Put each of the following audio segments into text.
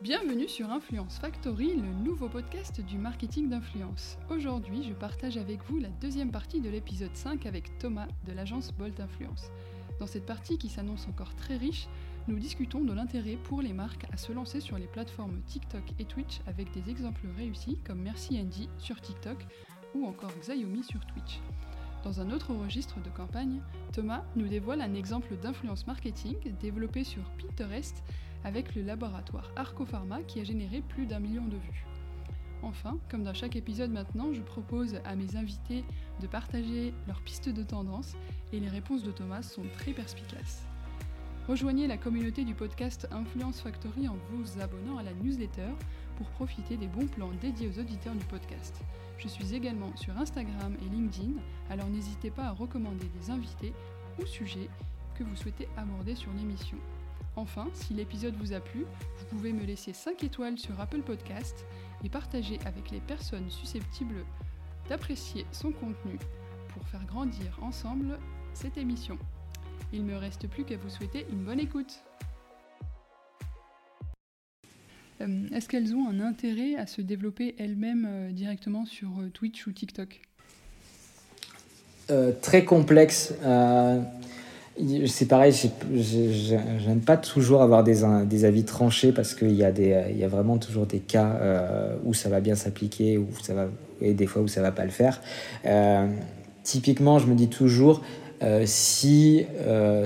Bienvenue sur Influence Factory, le nouveau podcast du marketing d'influence. Aujourd'hui, je partage avec vous la deuxième partie de l'épisode 5 avec Thomas de l'agence Bolt Influence. Dans cette partie qui s'annonce encore très riche, nous discutons de l'intérêt pour les marques à se lancer sur les plateformes TikTok et Twitch avec des exemples réussis comme Merci Andy sur TikTok ou encore Xiaomi sur Twitch. Dans un autre registre de campagne, Thomas nous dévoile un exemple d'influence marketing développé sur Pinterest avec le laboratoire Arco Pharma qui a généré plus d'un million de vues. Enfin, comme dans chaque épisode maintenant, je propose à mes invités de partager leurs pistes de tendance et les réponses de Thomas sont très perspicaces. Rejoignez la communauté du podcast Influence Factory en vous abonnant à la newsletter pour profiter des bons plans dédiés aux auditeurs du podcast. Je suis également sur Instagram et LinkedIn, alors n'hésitez pas à recommander des invités ou sujets que vous souhaitez aborder sur l'émission. Enfin, si l'épisode vous a plu, vous pouvez me laisser 5 étoiles sur Apple Podcast et partager avec les personnes susceptibles d'apprécier son contenu pour faire grandir ensemble cette émission. Il me reste plus qu'à vous souhaiter une bonne écoute. Euh, Est-ce qu'elles ont un intérêt à se développer elles-mêmes euh, directement sur euh, Twitch ou TikTok? Très complexe. C'est pareil, j'ai- j'ai- j'ai- j'aime pas toujours avoir des, des avis tranchés parce qu'il y, a y a vraiment toujours des cas euh, où ça va bien s'appliquer et des fois où ça va pas le faire. Euh, typiquement, je me dis toujours, euh, si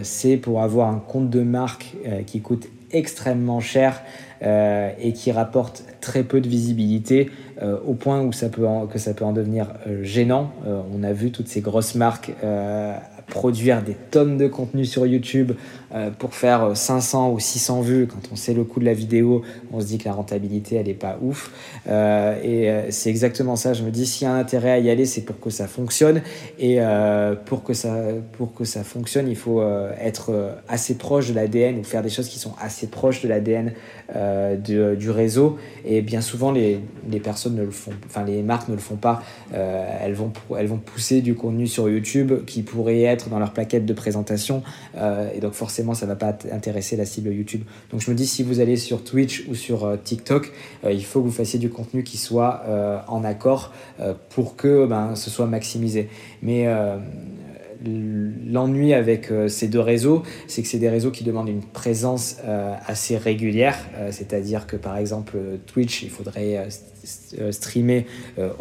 c'est pour avoir un compte de marque qui coûte extrêmement cher et qui rapporte très peu de visibilité au point où ça peut que ça peut en devenir gênant. On a vu toutes ces grosses marques produire des tonnes de contenu sur YouTube euh, pour faire euh, 500 ou 600 vues. Quand on sait le coût de la vidéo, on se dit que la rentabilité, elle n'est pas ouf. Euh, et euh, c'est exactement ça. Je me dis, s'il y a un intérêt à y aller, c'est pour que ça fonctionne. Et euh, pour, que ça, pour que ça fonctionne, il faut euh, être euh, assez proche de l'ADN ou faire des choses qui sont assez proches de l'ADN euh, du réseau. Et bien souvent, les, les personnes ne le font, enfin les marques ne le font pas. Euh, elles, vont, elles vont pousser du contenu sur YouTube qui pourrait être dans leur plaquette de présentation. Euh, et donc forcément, ça va pas intéresser la cible YouTube. Donc je me dis, si vous allez sur Twitch ou sur euh, TikTok, euh, il faut que vous fassiez du contenu qui soit euh, en accord pour que ben, ce soit maximisé. Mais l'ennui avec euh, ces deux réseaux, c'est que c'est des réseaux qui demandent une présence euh, assez régulière. Euh, C'est-à-dire que par exemple Twitch, il faudrait st- streamer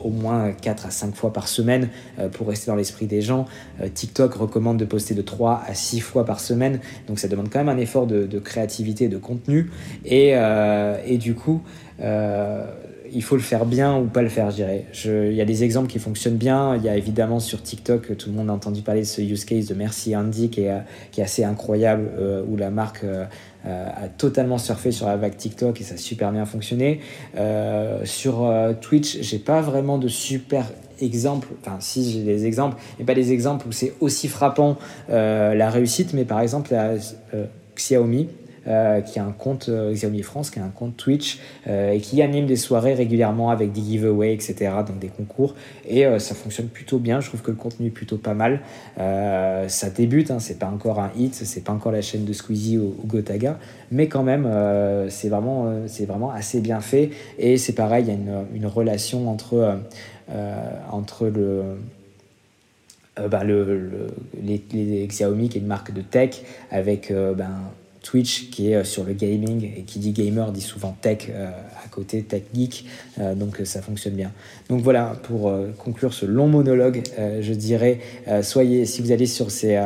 au moins 4 à 5 fois par semaine pour rester dans l'esprit des gens. TikTok recommande de poster de 3 à 6 fois par semaine. Donc ça demande quand même un effort de, de créativité de contenu. Et, du coup, il faut le faire bien ou pas le faire, je dirais. Il y a des exemples qui fonctionnent bien. Il y a évidemment sur TikTok, tout le monde a entendu parler de ce use case de Merci Andy qui est, assez incroyable, euh, où la marque euh, euh, a totalement surfé sur la vague TikTok et ça a super bien fonctionné. Sur Twitch, j'ai pas vraiment de super exemples, enfin si j'ai des exemples, mais pas des exemples où c'est aussi frappant la réussite, mais par exemple Xiaomi, euh, qui a un compte euh, Xiaomi France, qui a un compte Twitch euh, et qui anime des soirées régulièrement avec des giveaways, etc., donc des concours. Et ça fonctionne plutôt bien. Je trouve que le contenu est plutôt pas mal. Ça débute, hein, c'est pas encore un hit, c'est pas encore la chaîne de Squeezie ou, Gotaga, mais quand même, c'est vraiment, c'est vraiment assez bien fait. Et c'est pareil, il y a une, relation entre, entre le ben, le, le- les, Xiaomi qui est une marque de tech avec ben, Twitch qui est euh, sur le gaming et qui dit gamer dit souvent tech euh, à côté, tech geek, euh, donc ça fonctionne bien. Donc voilà, pour conclure ce long monologue, je dirais, soyez, si vous allez sur ces,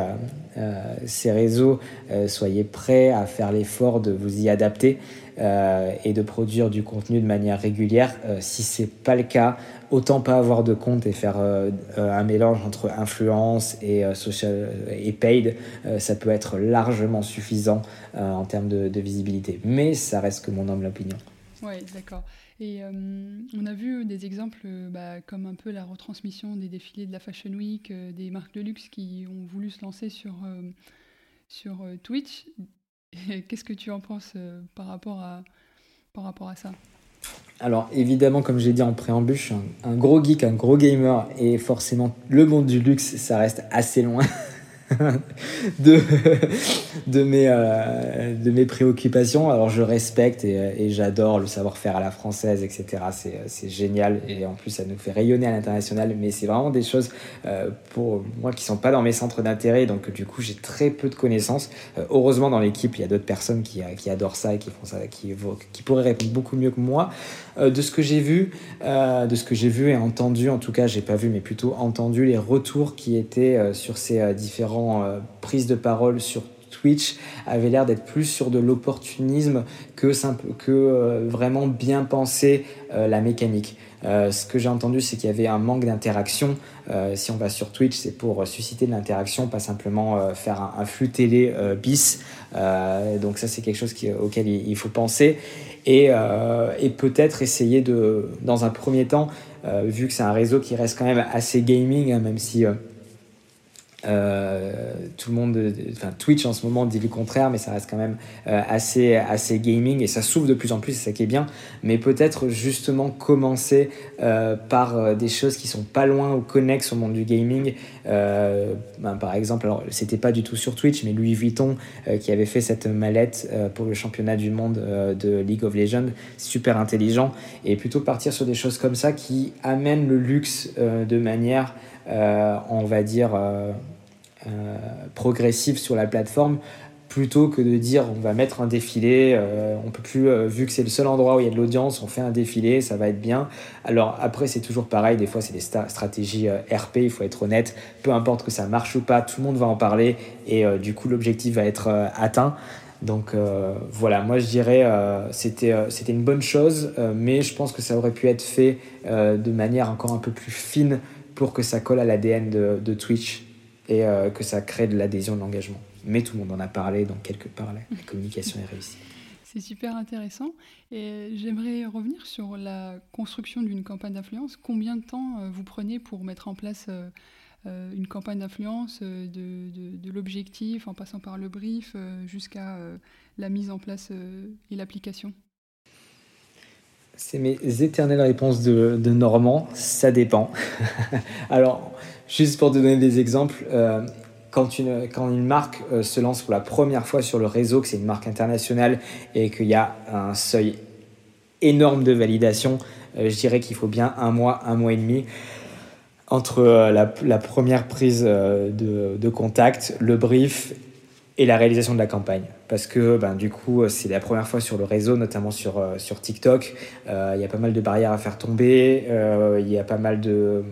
ces réseaux, soyez prêts à faire l'effort de vous y adapter et de produire du contenu de manière régulière. si ce n'est pas le cas, autant pas avoir de compte et faire un mélange entre influence et social et paid, ça peut être largement suffisant en termes de, visibilité. Mais ça reste que mon humble opinion. Oui, d'accord. Et euh, on a vu des exemples euh, bah, comme un peu la retransmission des défilés de la Fashion Week, euh, des marques de luxe qui ont voulu se lancer sur, sur Twitch. Qu'est-ce que tu en penses par, rapport à, par rapport à ça? Alors évidemment, comme j'ai dit en préambule, un, gros geek, un gros gamer, et forcément le monde du luxe, ça reste assez loin de, de, mes, euh, de mes préoccupations. Alors je respecte et, et j'adore le savoir-faire à la française, etc. C'est génial et en plus ça nous fait rayonner à l'international. Mais c'est vraiment des choses euh, pour moi qui sont pas dans mes centres d'intérêt. Donc du coup j'ai très peu de connaissances. Euh, heureusement dans l'équipe il y a d'autres personnes qui, qui, adorent ça et qui font ça, qui, qui pourraient répondre beaucoup mieux que moi. de ce que j'ai vu, de vu et entendu, en tout cas j'ai pas vu mais plutôt entendu les retours qui étaient sur ces différents euh, prise de parole sur Twitch avait l'air d'être plus sur de l'opportunisme que, simple, euh, vraiment bien penser euh, la mécanique. ce que j'ai entendu, c'est qu'il y avait un manque d'interaction. si on va sur Twitch, c'est pour susciter de l'interaction, pas simplement faire un, flux télé bis. donc ça, c'est quelque chose auquel il, faut penser. Et, et peut-être essayer de, dans un premier temps, vu que c'est un réseau qui reste quand même assez gaming, hein, même si euh, tout le monde, enfin Twitch en ce moment dit le contraire, mais ça reste quand même euh, assez, assez gaming et ça s'ouvre de plus en plus, c'est ça qui est bien. Mais peut-être justement commencer euh, par des choses qui sont pas loin ou connexes au monde du gaming. Ben, par exemple, alors c'était pas du tout sur Twitch, mais Louis Vuitton qui avait fait cette mallette pour le championnat du monde de League of Legends, super intelligent, et plutôt partir sur des choses comme ça qui amènent le luxe de manière, on va dire progressive sur la plateforme plutôt que de dire on va mettre un défilé, euh, on peut plus, euh, vu que c'est le seul endroit où il y a de l'audience, on fait un défilé, ça va être bien. Alors après c'est toujours pareil, des fois c'est des stratégies RP, il faut être honnête, peu importe que ça marche ou pas, tout le monde va en parler et du coup l'objectif va être atteint. Donc voilà, moi je dirais c'était une bonne chose, mais je pense que ça aurait pu être fait de manière encore un peu plus fine pour que ça colle à l'ADN de Twitch et euh, que ça crée de l'adhésion, de l'engagement. Mais tout le monde en a parlé, donc quelque part, la, communication est réussie. C'est super intéressant. Et j'aimerais revenir sur la construction d'une campagne d'influence. Combien de temps euh, vous prenez pour mettre en place euh, une campagne d'influence de, de, de l'objectif en passant par le brief jusqu'à la mise en place et l'application? C'est mes éternelles réponses de, de Normand, ça dépend. Alors, Juste pour te donner des exemples, euh, quand, une, marque euh, se lance pour la première fois sur le réseau, que c'est une marque internationale et qu'il y a un seuil énorme de validation, euh, je dirais qu'il faut bien un mois, un mois et demi entre la, première prise de, de, contact, le brief et la réalisation de la campagne. Parce que ben, du coup, c'est la première fois sur le réseau, notamment sur, sur TikTok. Il y a pas mal de barrières à faire tomber, il y a pas mal de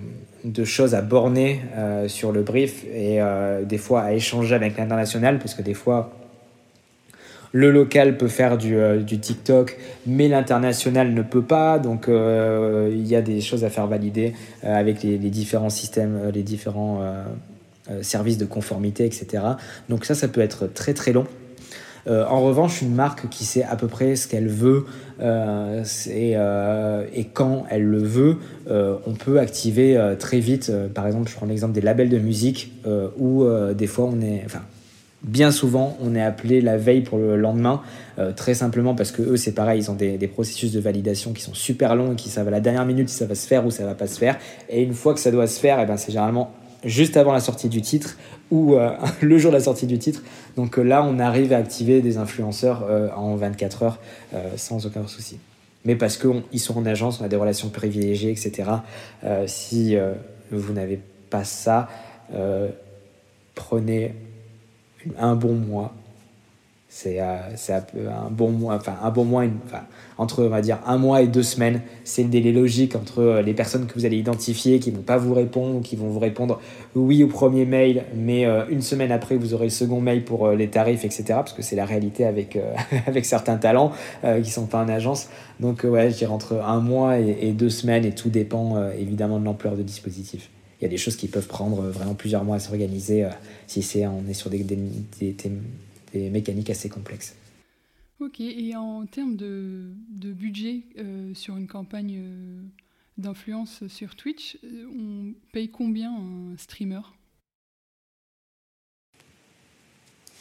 de choses à borner euh, sur le brief et euh, des fois à échanger avec l'international parce que des fois le local peut faire du, euh, TikTok mais l'international ne peut pas. Donc il y a des choses à faire valider avec les, les, différents systèmes les différents services de conformité etc donc ça ça peut être très très long euh, en revanche, une marque qui sait à peu près ce qu'elle veut euh, euh, et, quand elle le veut, on peut activer très vite. par exemple, je prends l'exemple des labels de musique où des fois on est, enfin, bien souvent, on est appelé la veille pour le lendemain, très simplement parce que eux, c'est pareil, ils ont des, processus de validation qui sont super longs et qui savent à la dernière minute si ça va se faire ou ça va pas se faire. Et une fois que ça doit se faire, eh ben, c'est généralement juste avant la sortie du titre ou euh, le jour de la sortie du titre. Donc euh, là, on arrive à activer des influenceurs euh, en 24 heures sans aucun souci. Mais parce qu'ils sont en agence, on a des relations privilégiées, etc. si vous n'avez pas ça, prenez un bon mois. C'est un bon mois, enfin un bon mois, entre on va dire un mois et deux semaines. C'est le délai logique entre les personnes que vous allez identifier qui vont pas vous répondre ou qui vont vous répondre oui au premier mail, mais une semaine après vous aurez le second mail pour les tarifs, etc. Parce que c'est la réalité avec, avec certains talents qui sont pas en agence. Donc ouais, je dirais entre un mois et, deux semaines et tout dépend évidemment de l'ampleur du dispositif il y a des choses qui peuvent prendre vraiment plusieurs mois à s'organiser si c'est on est sur des mécaniques assez complexes. Ok, et en termes de, de budget euh, sur une campagne euh, d'influence sur Twitch, euh, on paye combien un streamer?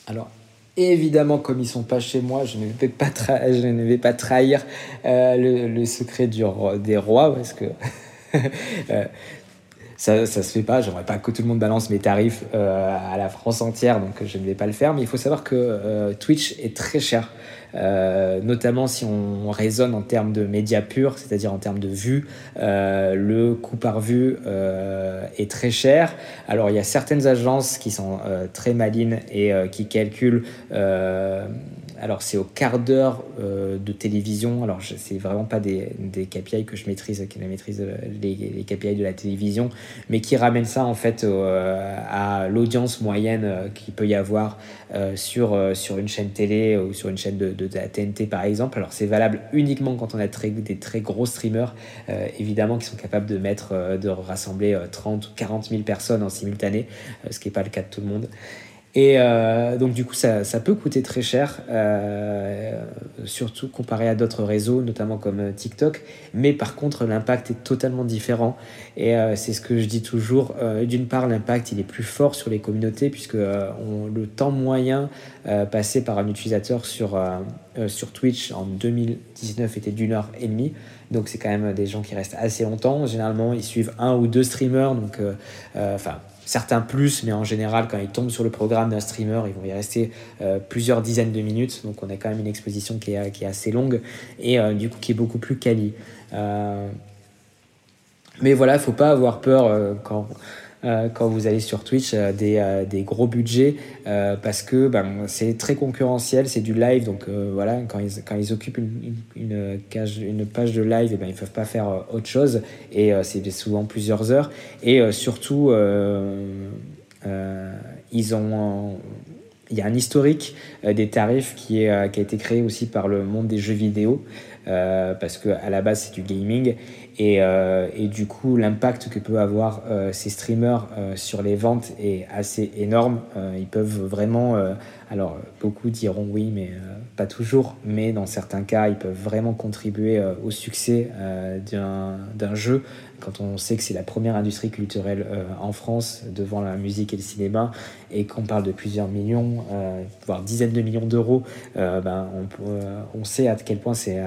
Alors, évidemment, comme ils sont pas chez moi, je ne vais pas, je ne vais pas trahir le, le, secret du, des rois, parce que ça, ça se fait pas. J'aimerais pas que tout le monde balance mes tarifs euh, à la France entière, donc je ne vais pas le faire. Mais il faut savoir que euh, Twitch est très cher. Euh, notamment si on raisonne en termes de médias purs, c'est-à-dire en termes de vues, euh, le coût par vue euh, est très cher. Alors il y a certaines agences qui sont très malines et qui calculent alors c'est au quart d'heure euh, de télévision. Alors c'est vraiment pas des, KPI que je maîtrise, qui maîtrise les, les, KPI de la télévision, mais qui ramènent ça en fait euh, à l'audience moyenne euh, qu'il peut y avoir sur, sur une chaîne télé ou sur une chaîne de, la TNT par exemple. Alors c'est valable uniquement quand on a des très gros streamers, évidemment, qui sont capables de mettre, de rassembler 30 ou 40 000 personnes en simultané, ce qui n'est pas le cas de tout le monde. Et euh, donc du coup, ça, peut coûter très cher, euh, surtout comparé à d'autres réseaux, notamment comme euh, TikTok. Mais par contre, l'impact est totalement différent. Et c'est ce que je dis toujours. D'une part, l'impact, il est plus fort sur les communautés, puisque le temps moyen passé par un utilisateur sur, sur Twitch en 2019 était d'une heure et demie. Donc c'est quand même des gens qui restent assez longtemps. Généralement, ils suivent un ou deux streamers. Donc, enfin certains plus, mais en général, quand ils tombent sur le programme d'un streamer, ils vont y rester euh, plusieurs dizaines de minutes. Donc on a quand même une exposition qui est, assez longue et euh, du coup qui est beaucoup plus quali. Euh, mais voilà, il ne faut pas avoir peur quand euh, quand vous allez sur Twitch euh, des, euh, des, gros budgets parce que ben, c'est très concurrentiel, c'est du live, donc voilà, quand ils, quand ils occupent une, cage, une page de live, eh ben, ils ne peuvent pas faire autre chose et c'est souvent plusieurs heures et surtout ils ont il y a un historique des tarifs qui, est, qui a été créé aussi par le monde des jeux vidéo, parce qu'à la base c'est du gaming, et, euh, du coup, l'impact que peut avoir euh, ces streamers euh, sur les ventes est assez énorme. ils peuvent vraiment, alors beaucoup diront oui, mais pas toujours, mais dans certains cas, ils peuvent vraiment contribuer au succès d'un jeu quand on sait que c'est la première industrie culturelle euh, en France devant la musique et le cinéma et qu'on parle de plusieurs millions, euh, voire dizaines de millions d'euros, euh, ben, on, sait à quel point c'est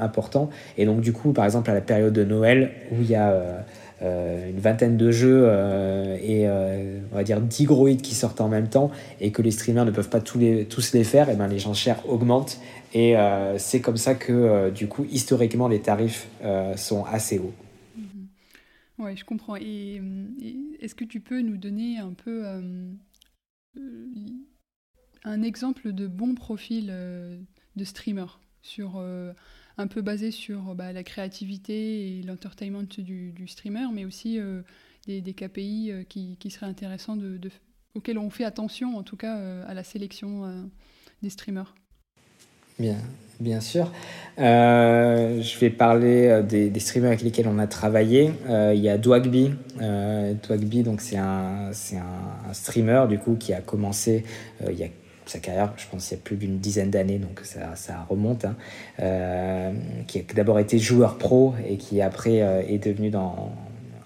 important. Et donc du coup, par exemple, à la période de Noël où il y a... une vingtaine de jeux et on va dire 10 gros hits qui sortent en même temps et que les streamers ne peuvent pas tous les, tous les faire, et ben les gens chers augmentent et c'est comme ça que du coup historiquement les tarifs sont assez hauts. Oui, je comprends. Et, est-ce que tu peux nous donner un peu euh, euh, un exemple de bon profil euh, de streamer sur un peu basé sur bah, la créativité et l'entertainment du, streamer, mais aussi des, KPI qui, seraient intéressants auxquels on fait attention, en tout cas à la sélection des streamers? Bien, Bien sûr. Euh, je vais parler euh, des, streamers avec lesquels on a travaillé. Euh, il y a Dwagby. Dwagby, donc c'est un, un, un, streamer du coup qui a commencé sa carrière, je pense, il y a plus d'une dizaine d'années, donc ça, ça remonte. Hein. qui a d'abord été joueur pro et qui après est devenu dans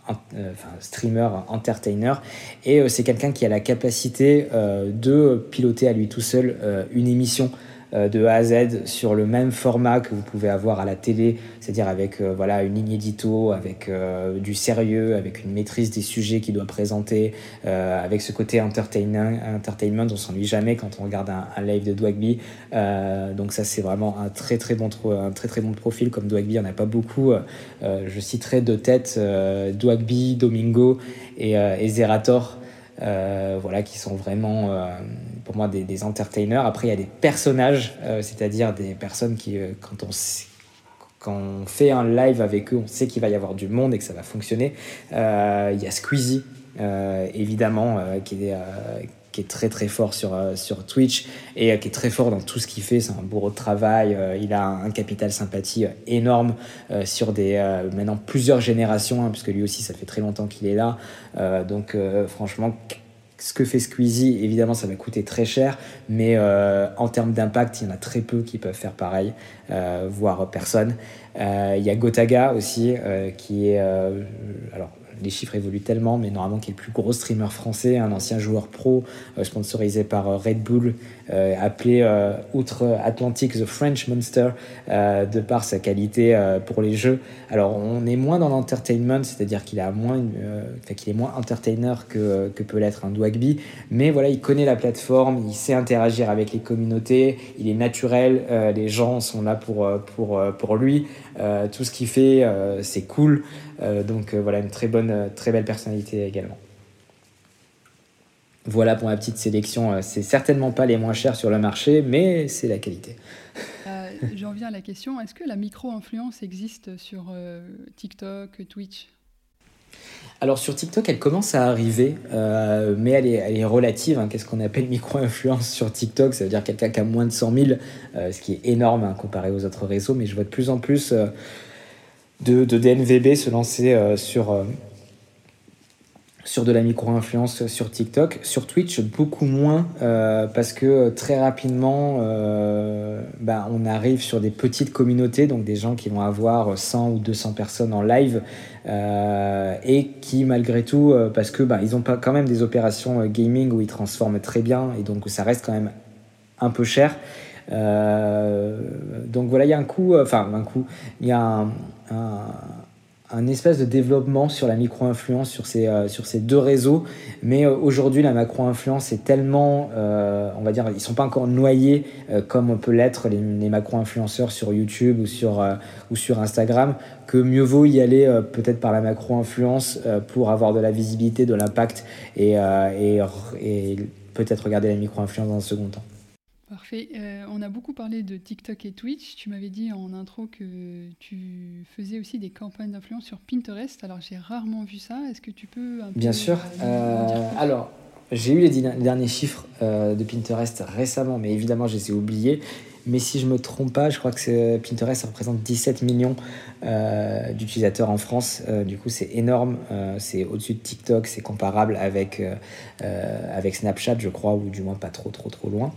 enfin, streamer, entertainer. Et c'est quelqu'un qui a la capacité de piloter à lui tout seul une émission euh, de A à Z sur le même format que vous pouvez avoir à la télé, c'est-à-dire avec euh, voilà une ligne édito, avec euh, du sérieux, avec une maîtrise des sujets qu'il doit présenter, avec ce côté entertainment, entertainment on s'ennuie jamais quand on regarde un, live de Dwagby. donc ça c'est vraiment un très très bon un très très bon profil comme Dwagby, il n'y en a pas beaucoup. je citerai de tête Dwagby, Domingo et, et Zerator. voilà, qui sont vraiment pour moi des, des, entertainers. Après, il y a des personnages, c'est-à-dire des personnes qui, quand on quand on fait un live avec eux, on sait qu'il va y avoir du monde et que ça va fonctionner. Il y a Squeezie, évidemment, qui est, qui est très très fort sur, euh, sur Twitch et euh, qui est très fort dans tout ce qu'il fait. C'est un bourreau de travail. Euh, il a un, capital sympathie énorme sur des maintenant plusieurs générations, hein, puisque lui aussi ça fait très longtemps qu'il est là. donc franchement, ce que fait Squeezie, évidemment, ça va coûter très cher, mais en termes d'impact, il y en a très peu qui peuvent faire pareil, voire personne. Il y a Gotaga aussi, qui est alors les chiffres évoluent tellement, mais normalement qui est le plus gros streamer français, un ancien joueur pro euh, sponsorisé par euh, Red Bull, euh, appelé outre-Atlantique The French Monster, de par sa qualité pour les jeux. Alors on est moins dans l'entertainment, c'est-à-dire qu'il est moins entertainer que, que peut l'être un Dwagby, mais voilà, il connaît la plateforme, il sait interagir avec les communautés, il est naturel, les gens sont là pour, pour, pour lui, tout ce qu'il fait, c'est cool. Donc voilà, une très bonne euh, très belle personnalité également. Voilà pour ma petite sélection. Euh, c'est certainement pas les moins chers sur le marché, mais c'est la qualité. Euh, J'en viens à la question est-ce que la micro-influence existe sur TikTok, Twitch? Alors sur TikTok, elle commence à arriver, mais elle est, elle est relative. Hein. Qu'est-ce qu'on appelle micro-influence sur TikTok? Ça veut dire quelqu'un qui a moins de 100 000, ce qui est énorme hein, comparé aux autres réseaux. Mais je vois de plus en plus de, DNVB se lancer sur, sur de la micro-influence sur TikTok. Sur Twitch, beaucoup moins, euh, parce que euh, très rapidement, euh, bah, on arrive sur des petites communautés, donc des gens qui vont avoir 100 ou 200 personnes en live, et qui malgré tout, parce que bah, ils ont pas quand même des opérations gaming où ils transforment très bien, et donc ça reste quand même un peu cher. donc voilà, il y a un coup, enfin un coup, il y a un un espèce de développement sur la micro-influence sur ces, euh, sur ces deux réseaux. Mais euh, aujourd'hui, la macro-influence est tellement, euh, on va dire, ils sont pas encore noyés comme on peut l'être les, les macro-influenceurs sur YouTube ou sur, ou sur Instagram, que mieux vaut y aller peut-être par la macro-influence pour avoir de la visibilité, de l'impact et, et, et peut-être regarder la micro-influence dans un second temps. Parfait. Euh, on a beaucoup parlé de TikTok et Twitch. Tu m'avais dit en intro que tu faisais aussi des campagnes d'influence sur Pinterest. Alors j'ai rarement vu ça. Est-ce que tu peux un Bien sûr. Euh, alors j'ai eu les derniers chiffres euh, de Pinterest récemment, mais évidemment je les ai oubliés. Mais si je me trompe pas, je crois que Pinterest représente 17 millions d'utilisateurs en France. du coup, c'est énorme. c'est au-dessus de TikTok. C'est comparable avec, avec Snapchat, je crois, ou du moins pas trop, trop, trop loin.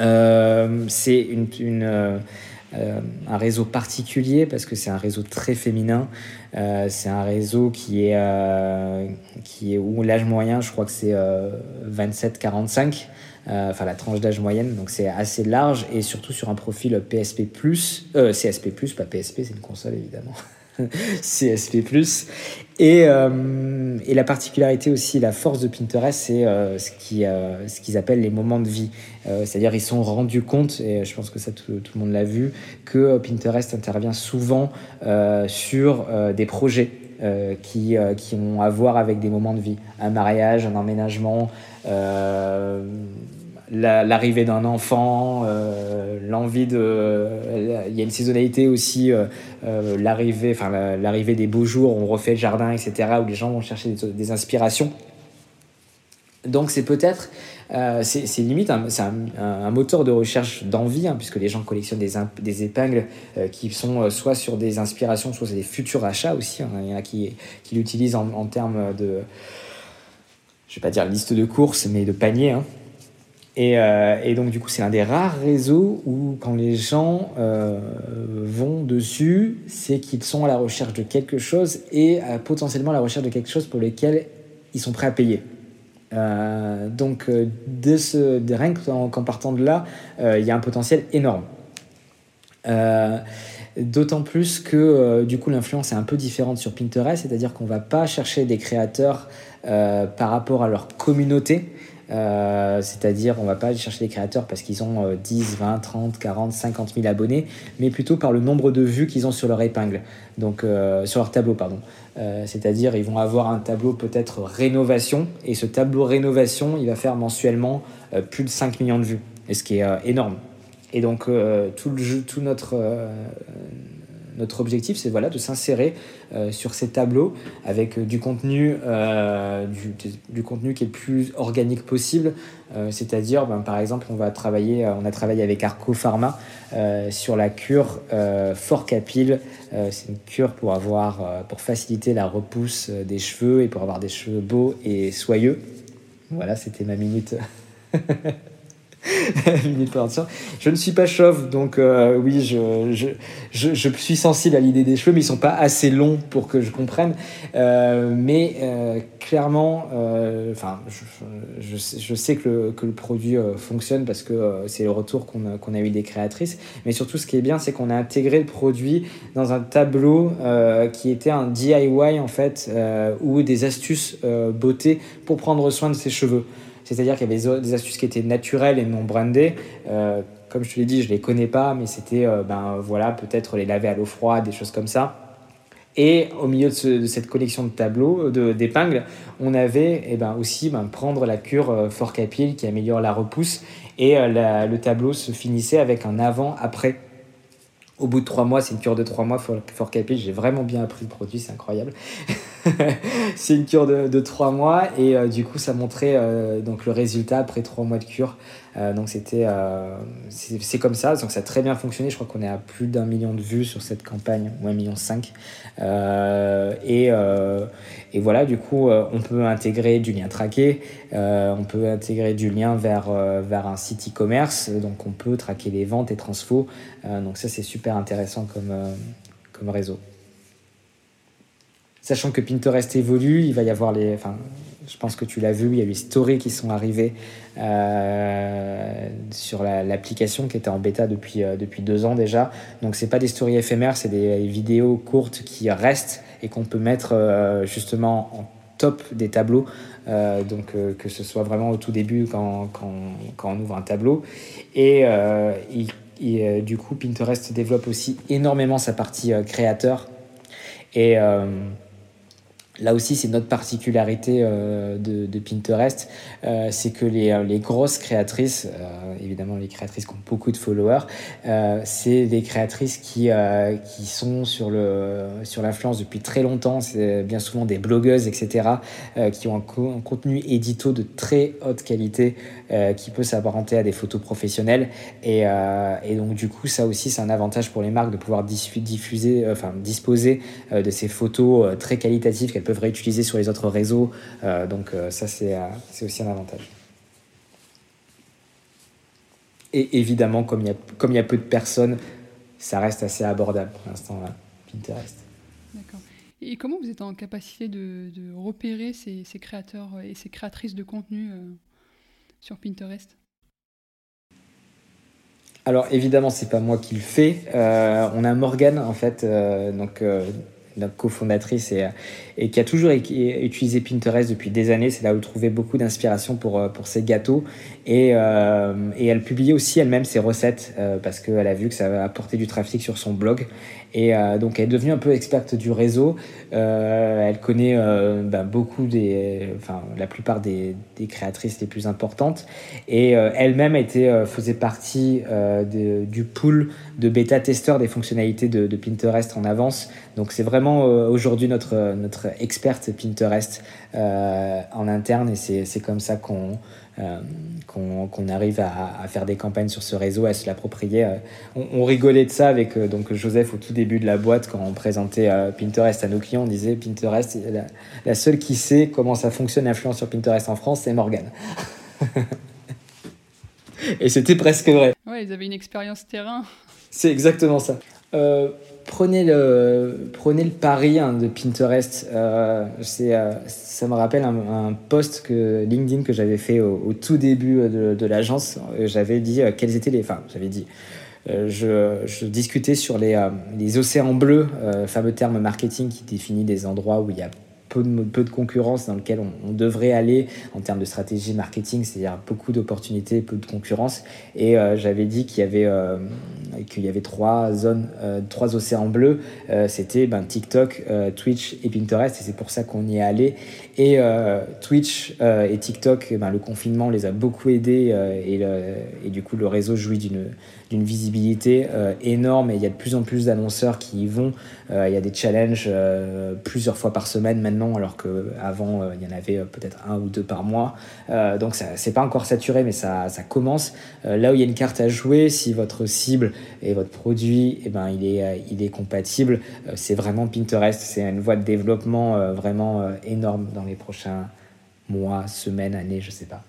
Euh, c'est une, euh, euh, un réseau particulier parce que c'est un réseau très féminin. c'est un réseau qui est, qui est où l'âge moyen, je crois que c'est 27-45. enfin la tranche d'âge moyenne, donc c'est assez large et surtout sur un profil PSP+, CSP+, pas PSP, c'est une console évidemment. CSP+. Et, euh, et, la particularité aussi, la force de Pinterest, c'est euh, ce qu'ils euh, ce qu'ils appellent les moments de vie. C'est-à-dire, ils sont rendus compte, et je pense que ça tout, le monde l'a vu, que Pinterest intervient souvent sur des projets qui, qui ont à voir avec des moments de vie. Un mariage, un emménagement, l'arrivée d'un enfant, l'envie de. Il y a une saisonnalité aussi, euh, euh, l'arrivée, des beaux jours, on refait le jardin, etc., où les gens vont chercher des, inspirations. Donc c'est peut-être, c'est limite, c'est un, moteur de recherche d'envie, hein, puisque les gens collectionnent des, des épingles qui sont soit sur des inspirations, soit sur des futurs achats aussi. Hein. Il y en a qui, qui l'utilisent en, en, termes de, je vais pas dire liste de courses, mais de panier. Hein. Euh, et, donc, du coup, c'est un des rares réseaux où, quand les gens euh, vont dessus, c'est qu'ils sont à la recherche de quelque chose et euh, potentiellement à la recherche de quelque chose pour lequel ils sont prêts à payer. donc, de ce, de, rien qu'en partant de là, il y a un potentiel énorme. D'autant plus que du coup l'influence est un peu différente sur Pinterest, c'est-à-dire qu'on ne va pas chercher des créateurs par rapport à leur communauté, c'est-à-dire on va pas aller chercher les créateurs parce qu'ils ont 10, 20, 30, 40, 50 000 abonnés, mais plutôt par le nombre de vues qu'ils ont sur leur épingle, donc sur leur tableau, pardon. c'est-à-dire ils vont avoir un tableau peut-être rénovation, et ce tableau rénovation, il va faire mensuellement plus de 5 millions de vues, et ce qui est énorme. Et donc tout, le jeu, tout notre notre objectif, c'est voilà, de s'insérer euh, sur ces tableaux avec euh, du contenu, euh, du, contenu qui est le plus organique possible. C'est-à-dire, ben, par exemple, on, va travailler, on a travaillé avec Arco Pharma sur la cure Fort Capil. c'est une cure pour, avoir, pour faciliter la repousse des cheveux et pour avoir des cheveux beaux et soyeux. Voilà, c'était ma minute. je ne suis pas chauve, donc euh, oui, je, je, je, je, suis sensible à l'idée des cheveux, mais ils sont pas assez longs pour que je comprenne. Euh, mais euh, clairement, enfin, je, je, sais que le, que le produit fonctionne parce que c'est le retour qu'on a, a eu des créatrices. Mais surtout, ce qui est bien, c'est qu'on a intégré le produit dans un tableau qui était un DIY en fait, ou des astuces beauté pour prendre soin de ses cheveux. C'est-à-dire qu'il y avait des astuces qui étaient naturelles et non brandées. Euh, comme je te l'ai dit, je ne les connais pas, mais c'était euh, ben, voilà, peut-être les laver à l'eau froide, des choses comme ça. Et au milieu de, cette collection de tableaux, d'épingles, on avait eh ben, aussi ben, prendre la cure euh, Fort qui améliore la repousse. Et le tableau se finissait avec un avant-après au bout de trois mois, c'est une cure de trois mois, Fort Capil, j'ai vraiment bien appris le produit, c'est incroyable. c'est une cure de, trois mois et euh, du coup ça montrait euh, donc le résultat après trois mois de cure. Euh, donc c'était c'est comme ça, donc ça a très bien fonctionné. Je crois qu'on est à plus d'un million de vues sur cette campagne, ou un million cinq. et, et voilà, du coup on peut intégrer du lien traqué, on peut intégrer du lien vers, vers un site e-commerce, donc on peut traquer les ventes et transfo. Donc ça c'est super intéressant comme, comme réseau. Sachant que Pinterest évolue, il va y avoir les. Enfin, je pense que tu l'as vu, il y a eu les stories qui sont arrivées euh, sur l'application qui était en bêta depuis, euh, depuis deux ans déjà. Donc, c'est pas des stories éphémères, c'est des vidéos courtes qui restent et qu'on peut mettre euh, justement en top des tableaux. donc, que ce soit vraiment au tout début quand, quand, quand on ouvre un tableau. Et, et du coup, Pinterest développe aussi énormément sa partie créateur. Et Là aussi, c'est notre particularité euh, de, Pinterest, euh, c'est que les, euh, grosses créatrices, évidemment les créatrices qui ont beaucoup de followers, c'est des créatrices qui, sont sur, l'influence depuis très longtemps, c'est bien souvent des blogueuses, etc., qui ont un, contenu édito de très haute qualité qui peut s'apparenter à des photos professionnelles. Et, et, donc du coup, ça aussi, c'est un avantage pour les marques de pouvoir diffuser, enfin disposer de ces photos très qualitatives qu'elles peuvent réutiliser sur les autres réseaux. Euh, donc euh, ça, euh, c'est aussi un avantage. Et évidemment, comme il y a peu de personnes, ça reste assez abordable pour l'instant, Pinterest. D'accord. Et comment vous êtes en capacité de, repérer ces, créateurs et ces créatrices de contenu sur Pinterest alors évidemment, c'est pas moi qui le fais. on a Morgane en fait, donc notre cofondatrice et, et, qui a toujours utilisé Pinterest depuis des années. C'est là où trouvait beaucoup d'inspiration pour, euh, pour ses gâteaux. Et, euh, et elle publiait aussi elle-même ses recettes euh, parce qu'elle a vu que ça va apporter du trafic sur son blog. Et donc elle est devenue un peu experte du réseau. elle connaît ben, beaucoup des, enfin la plupart des, des, créatrices les plus importantes. Et elle-même était faisait partie de, du pool de bêta-testeurs des fonctionnalités de, de Pinterest en avance. Donc c'est vraiment aujourd'hui notre, notre experte Pinterest euh, en interne et c'est comme ça qu'on euh, qu'on arrive à, faire des campagnes sur ce réseau, à se l'approprier. Euh, on, rigolait de ça avec donc Joseph au tout début de la boîte quand on présentait Pinterest à nos clients. On disait Pinterest, la, seule qui sait comment ça fonctionne l'influence sur Pinterest en France, c'est Morgan. Et c'était presque vrai. Ouais, ils avaient une expérience terrain. C'est exactement ça prenez le, prenez le pari hein, de Pinterest. Euh, euh, ça me rappelle un, post que LinkedIn que j'avais fait au, tout début de, l'agence. J'avais dit euh, quels étaient les. Enfin, j'avais dit. Je, discutais sur les, les océans bleus, fameux terme marketing qui définit des endroits où il y a peu de, peu de concurrence dans lequel on, devrait aller en termes de stratégie marketing, c'est-à-dire beaucoup d'opportunités, peu de concurrence. Et euh, j'avais dit qu'il y avait euh, qu'il y avait trois zones, euh, trois océans bleus. C'était ben, TikTok, Twitch et Pinterest, et c'est pour ça qu'on y est allé. Et Twitch et TikTok, ben, le confinement les a beaucoup aidés et, du coup le réseau jouit d'une visibilité euh, énorme et il y a de plus en plus d'annonceurs qui y vont. Euh, il y a des challenges euh, plusieurs fois par semaine maintenant, alors qu'avant il y en avait peut-être un ou deux par mois. donc c'est pas encore saturé, mais ça, ça commence. là où il y a une carte à jouer, si votre cible et votre produit, eh ben, il, est, il est compatible, c'est vraiment Pinterest. C'est une voie de développement vraiment énorme dans les prochains mois, semaines, années, je sais pas.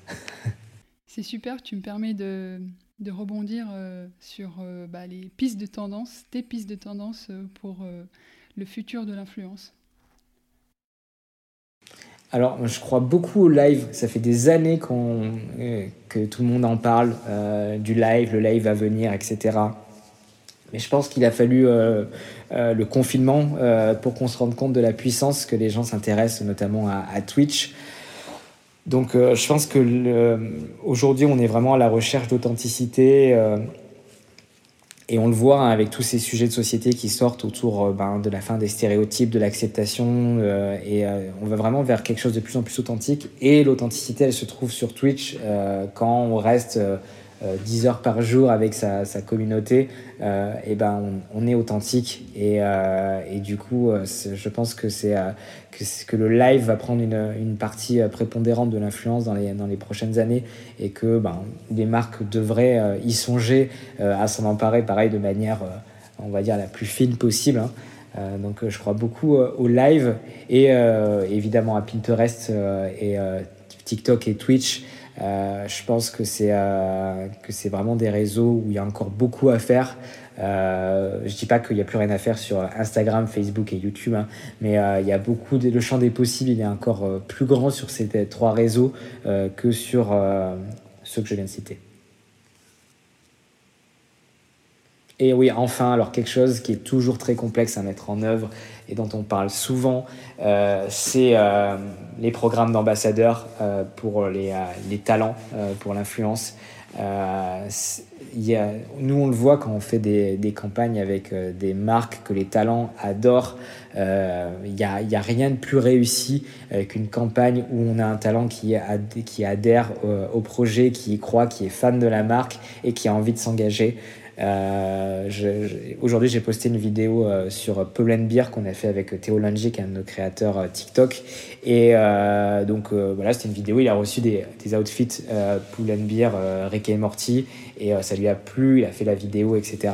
c'est super, tu me permets de, de rebondir euh, sur euh, bah, les pistes de tendance, tes pistes de tendance euh, pour le futur de l'influence alors, je crois beaucoup au live. Ça fait des années que tout le monde en parle, du live, le live à venir, etc. Mais je pense qu'il a fallu le confinement pour qu'on se rende compte de la puissance que les gens s'intéressent notamment à Twitch. Donc euh, je pense que aujourd'hui on est vraiment à la recherche d'authenticité euh, et on le voit hein, avec tous ces sujets de société qui sortent autour euh, ben, de la fin des stéréotypes, de l'acceptation et on va vraiment vers quelque chose de plus en plus authentique. Et l'authenticité elle se trouve sur Twitch quand on reste 10 heures par jour avec sa, communauté, et ben on, est authentique et, et du coup je pense que c'est que, le live va prendre une, une partie euh, prépondérante de l'influence dans les, dans les prochaines années et que ben, les marques devraient euh, y songer euh, à s'en emparer, pareil, de manière, on va dire, la plus fine possible. Hein. donc je crois beaucoup au live et évidemment à Pinterest et TikTok et Twitch. Je pense que c'est que c'est vraiment des réseaux où il y a encore beaucoup à faire. Euh, je dis pas qu'il n'y a plus rien à faire sur Instagram, Facebook et YouTube, hein, mais euh, il y a beaucoup de, le champ des possibles, il est encore euh, plus grand sur ces trois réseaux que sur ceux que je viens de citer. Et oui, enfin, alors quelque chose qui est toujours très complexe à mettre en œuvre et dont on parle souvent, c'est les programmes d'ambassadeurs pour les, talents, pour l'influence. Euh, nous, on le voit quand on fait des, campagnes avec euh, des marques que les talents adorent. Il euh, n'y a, rien de plus réussi qu'une campagne où on a un talent qui, qui adhère au projet, qui y croit, qui est fan de la marque et qui a envie de s'engager. Euh, Aujourd'hui, j'ai posté une vidéo euh, sur Beer qu'on a fait avec Théo Langic, un de nos créateurs euh, TikTok. Et donc voilà, c'était une vidéo. Il a reçu des, des outfits Beer, Rick et Morty, et ça lui a plu. Il a fait la vidéo, etc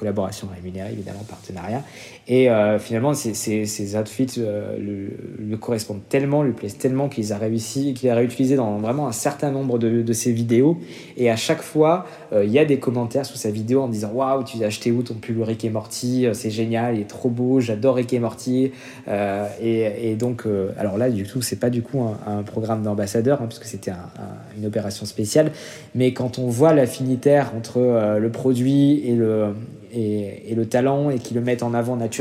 collaboration rémunérée, évidemment, partenariat. Et euh, finalement, ces, outfits euh, le, correspondent tellement, lui plaisent tellement qu'il a réussi, qu'il a réutilisé dans vraiment un certain nombre de, ses vidéos. Et à chaque fois, euh, il y a des commentaires sous sa vidéo en disant Waouh, tu as acheté où ton pull Rick et Morty C'est génial, il est trop beau, j'adore Rick et Morty. Et, donc, alors là, du coup, c'est pas du coup un, programme d'ambassadeur, hein, puisque c'était une opération spéciale. Mais quand on voit l'affinitaire entre le produit et le et, le talent et qui le mettent en avant naturellement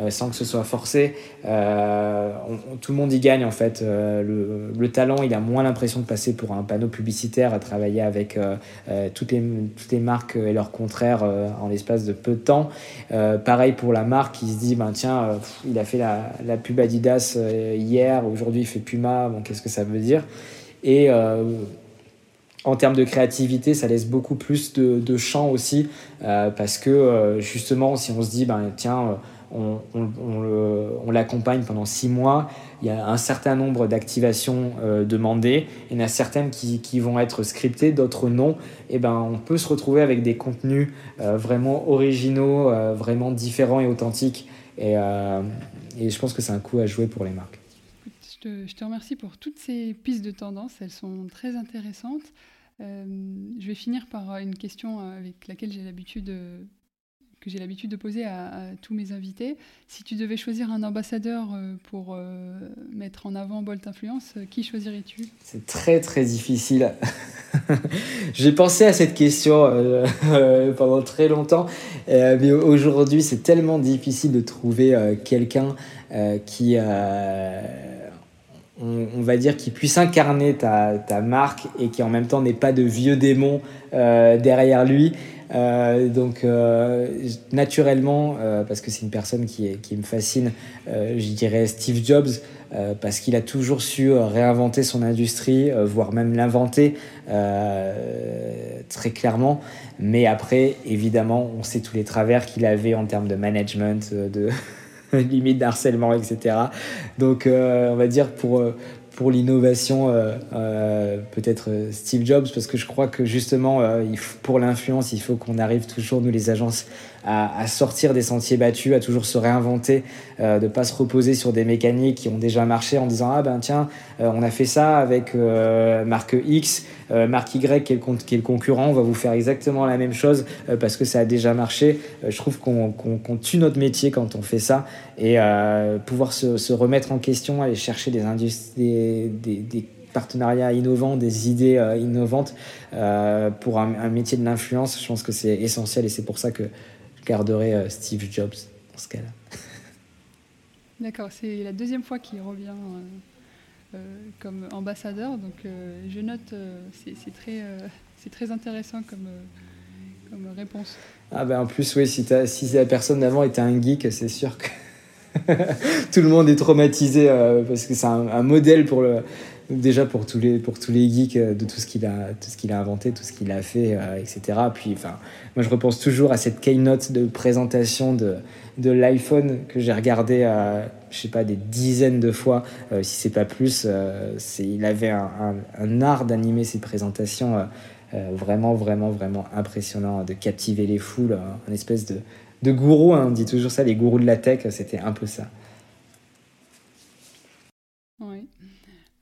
euh, sans que ce soit forcé. Euh, tout le monde y gagne en fait. Euh, le, le, talent, il a moins l'impression de passer pour un panneau publicitaire à travailler avec toutes, les, marques et leurs contraires en l'espace de peu de temps. pareil pour la marque qui se dit ben, tiens, il a fait la, pub Adidas hier, aujourd'hui il fait Puma, bon, qu'est-ce que ça veut dire? En termes de créativité, ça laisse beaucoup plus de, de champ aussi, euh, parce que euh, justement, si on se dit, ben, tiens, on, on, l'accompagne pendant six mois, il y a un certain nombre d'activations euh, demandées, il y en a certaines qui, vont être scriptées, d'autres non, et ben, on peut se retrouver avec des contenus vraiment originaux, vraiment différents et authentiques, et, je pense que c'est un coup à jouer pour les marques. Je te remercie pour toutes ces pistes de tendance, elles sont très intéressantes. Euh, je vais finir par une question avec laquelle j'ai l'habitude que j'ai l'habitude de poser à, tous mes invités. Si tu devais choisir un ambassadeur euh, pour euh, mettre en avant Bolt Influence, euh, qui choisirais-tu? C'est très très difficile. j'ai pensé à cette question pendant très longtemps, mais aujourd'hui c'est tellement difficile de trouver quelqu'un qui on, va dire, qui puisse incarner ta, ta, marque et qui en même temps n'ait pas de vieux démons derrière lui. Euh, donc euh, naturellement, euh, parce que c'est une personne qui, qui me fascine, je dirais Steve Jobs, parce qu'il a toujours su réinventer son industrie, voire même l'inventer très clairement. Mais après, évidemment, on sait tous les travers qu'il avait en termes de management, de limite d'harcèlement, etc. Donc on va dire pour pour l'innovation, euh, euh, peut-être euh, Steve Jobs, parce que je crois que justement, pour l'influence, il faut qu'on arrive toujours, nous les agences, à, sortir des sentiers battus, à toujours se réinventer, euh, de pas se reposer sur des mécaniques qui ont déjà marché en disant ah ben tiens euh, on a fait ça avec euh, marque X, marque Y qui est, le, concurrent, on va vous faire exactement la même chose parce que ça a déjà marché. je trouve qu'on tue notre métier quand on fait ça et pouvoir se, remettre en question, aller chercher des, partenariats innovants, des idées innovantes pour un, métier de l'influence. Je pense que c'est essentiel et c'est pour ça que garderai euh, Steve Jobs dans ce cas-là. D'accord, c'est la deuxième fois qu'il revient euh, euh, comme ambassadeur, donc je note, c'est très, c'est très intéressant comme, comme réponse. Ah ben en plus, oui, si, si la personne d'avant était un geek, c'est sûr que tout le monde est traumatisé parce que c'est un, modèle pour le, déjà pour tous les pour tous les geeks euh, de tout ce qu'il a tout ce qu'il a inventé tout ce qu'il a fait euh, etc puis enfin moi je repense toujours à cette keynote de présentation de de l'iPhone que j'ai regardé euh, je sais pas des dizaines de fois. Si c'est pas plus c'est il avait un, un, art d'animer ses présentations vraiment vraiment vraiment impressionnant de captiver les foules un espèce de de gourou hein, on dit toujours ça les gourous de la tech c'était un peu ça oui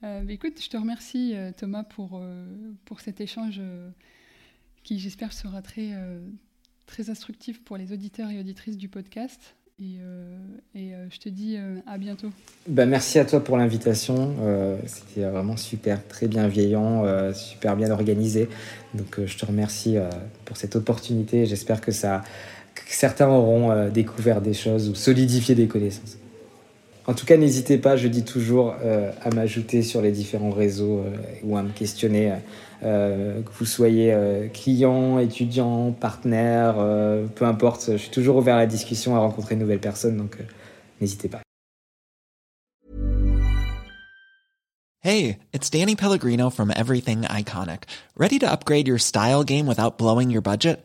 euh, bah, écoute, je te remercie euh, Thomas pour, euh, pour cet échange qui j'espère sera très, très instructif pour les auditeurs et auditrices du podcast. Et, je te dis à bientôt. Bah, merci à toi pour l'invitation. C'était vraiment super, très bienveillant, super bien organisé. Donc je te remercie pour cette opportunité. J'espère que, ça, certains auront découvert des choses ou solidifié des connaissances. En tout cas, n'hésitez pas, je dis toujours, euh, à m'ajouter sur les différents réseaux euh, ou à me questionner, euh, que vous soyez client, étudiant, partenaire, peu importe. Je suis toujours ouvert à la discussion, à rencontrer de nouvelles personnes, donc n'hésitez pas. Hey, it's Danny Pellegrino from Everything Iconic. Ready to upgrade your style game without blowing your budget?